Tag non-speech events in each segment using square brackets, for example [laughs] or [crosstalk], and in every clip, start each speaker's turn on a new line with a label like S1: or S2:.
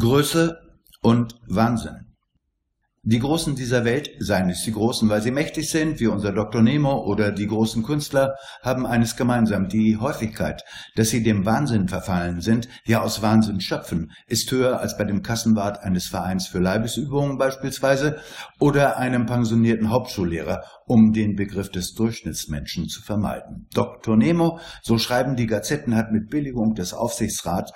S1: Größe und Wahnsinn. Die Großen dieser Welt, seien es die Großen, weil sie mächtig sind, wie unser Dr. Nemo oder die großen Künstler, haben eines gemeinsam. Die Häufigkeit, dass sie dem Wahnsinn verfallen sind, ja aus Wahnsinn schöpfen, ist höher als bei dem Kassenwart eines Vereins für Leibesübungen beispielsweise oder einem pensionierten Hauptschullehrer, um den Begriff des Durchschnittsmenschen zu vermeiden. Dr. Nemo, so schreiben die Gazetten, hat mit Billigung des Aufsichtsrats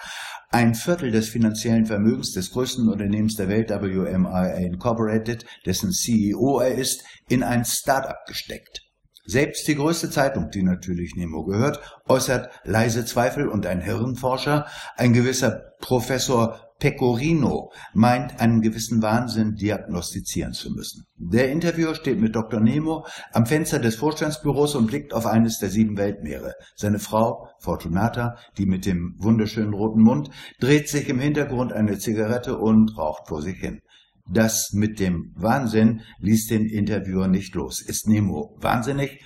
S1: ein Viertel des finanziellen Vermögens des größten Unternehmens der Welt, WMIA Incorporated, dessen CEO er ist, in ein Start-up gesteckt. Selbst die größte Zeitung, die natürlich Nemo gehört, äußert leise Zweifel und ein Hirnforscher, ein gewisser Professor Pecorino meint, einen gewissen Wahnsinn diagnostizieren zu müssen. Der Interviewer steht mit Dr. Nemo am Fenster des Vorstandsbüros und blickt auf eines der sieben Weltmeere. Seine Frau, Fortunata, die mit dem wunderschönen roten Mund, dreht sich im Hintergrund eine Zigarette und raucht vor sich hin. Das mit dem Wahnsinn ließ den Interviewer nicht los. Ist Nemo wahnsinnig?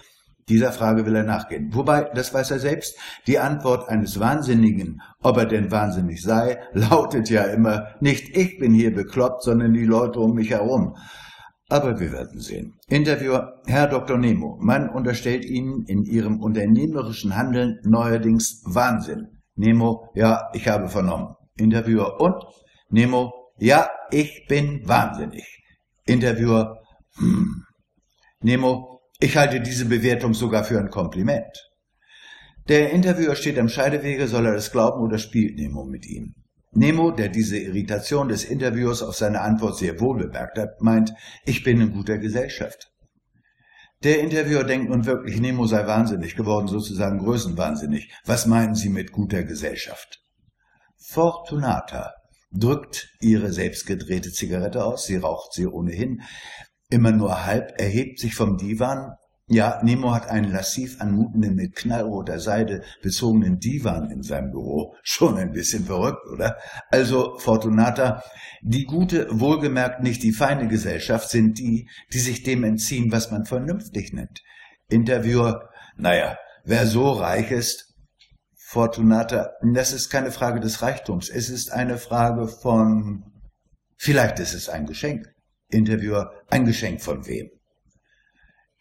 S1: Dieser Frage will er nachgehen. Wobei, das weiß er selbst, die Antwort eines Wahnsinnigen, ob er denn wahnsinnig sei, [laughs] lautet ja immer, nicht ich bin hier bekloppt, sondern die Leute um mich herum. Aber wir werden sehen. Interviewer, Herr Dr. Nemo, man unterstellt Ihnen in Ihrem unternehmerischen Handeln neuerdings Wahnsinn. Nemo, ja, ich habe vernommen. Interviewer, und? Nemo, ja, ich bin wahnsinnig. Interviewer, hm. Nemo, ich halte diese Bewertung sogar für ein Kompliment. Der Interviewer steht am Scheidewege, soll er es glauben oder spielt Nemo mit ihm? Nemo, der diese Irritation des Interviewers auf seine Antwort sehr wohl bemerkt hat, meint, ich bin in guter Gesellschaft. Der Interviewer denkt nun wirklich, Nemo sei wahnsinnig geworden, sozusagen größenwahnsinnig. Was meinen Sie mit guter Gesellschaft? Fortunata drückt ihre selbstgedrehte Zigarette aus, sie raucht sie ohnehin, immer nur halb, erhebt sich vom Divan. Ja, Nemo hat einen lassiv anmutenden, mit knallroter Seide bezogenen Divan in seinem Büro. [laughs] Schon ein bisschen verrückt, oder? Also, Fortunata, die gute, wohlgemerkt nicht die feine Gesellschaft sind die, die sich dem entziehen, was man vernünftig nennt. Interviewer, naja, wer so reich ist, Fortunata, das ist keine Frage des Reichtums, es ist eine Frage von, vielleicht ist es ein Geschenk. Interviewer, ein Geschenk von wem?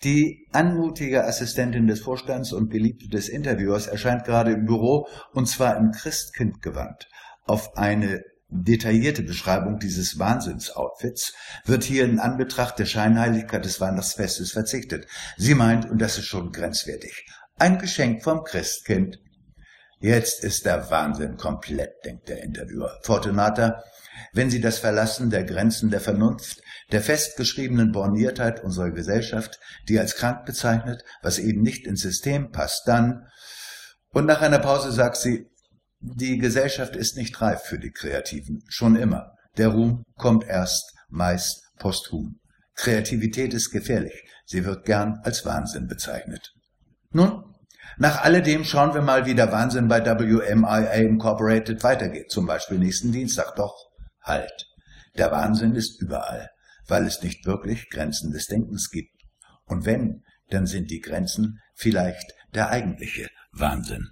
S1: Die anmutige Assistentin des Vorstands und Beliebte des Interviewers erscheint gerade im Büro und zwar im Christkindgewand. Auf eine detaillierte Beschreibung dieses Wahnsinnsoutfits wird hier in Anbetracht der Scheinheiligkeit des Weihnachtsfestes verzichtet. Sie meint, und das ist schon grenzwertig, ein Geschenk vom Christkind. Jetzt ist der Wahnsinn komplett, denkt der Interviewer. Fortunata, wenn Sie das Verlassen der Grenzen der Vernunft der festgeschriebenen Borniertheit unserer Gesellschaft, die als krank bezeichnet, was eben nicht ins System passt, dann, und nach einer Pause sagt sie, die Gesellschaft ist nicht reif für die Kreativen, schon immer. Der Ruhm kommt erst, meist posthum. Kreativität ist gefährlich, sie wird gern als Wahnsinn bezeichnet. Nun, nach alledem schauen wir mal, wie der Wahnsinn bei WMIA Incorporated weitergeht, zum Beispiel nächsten Dienstag. Doch, halt, der Wahnsinn ist überall weil es nicht wirklich Grenzen des Denkens gibt. Und wenn, dann sind die Grenzen vielleicht der eigentliche Wahnsinn.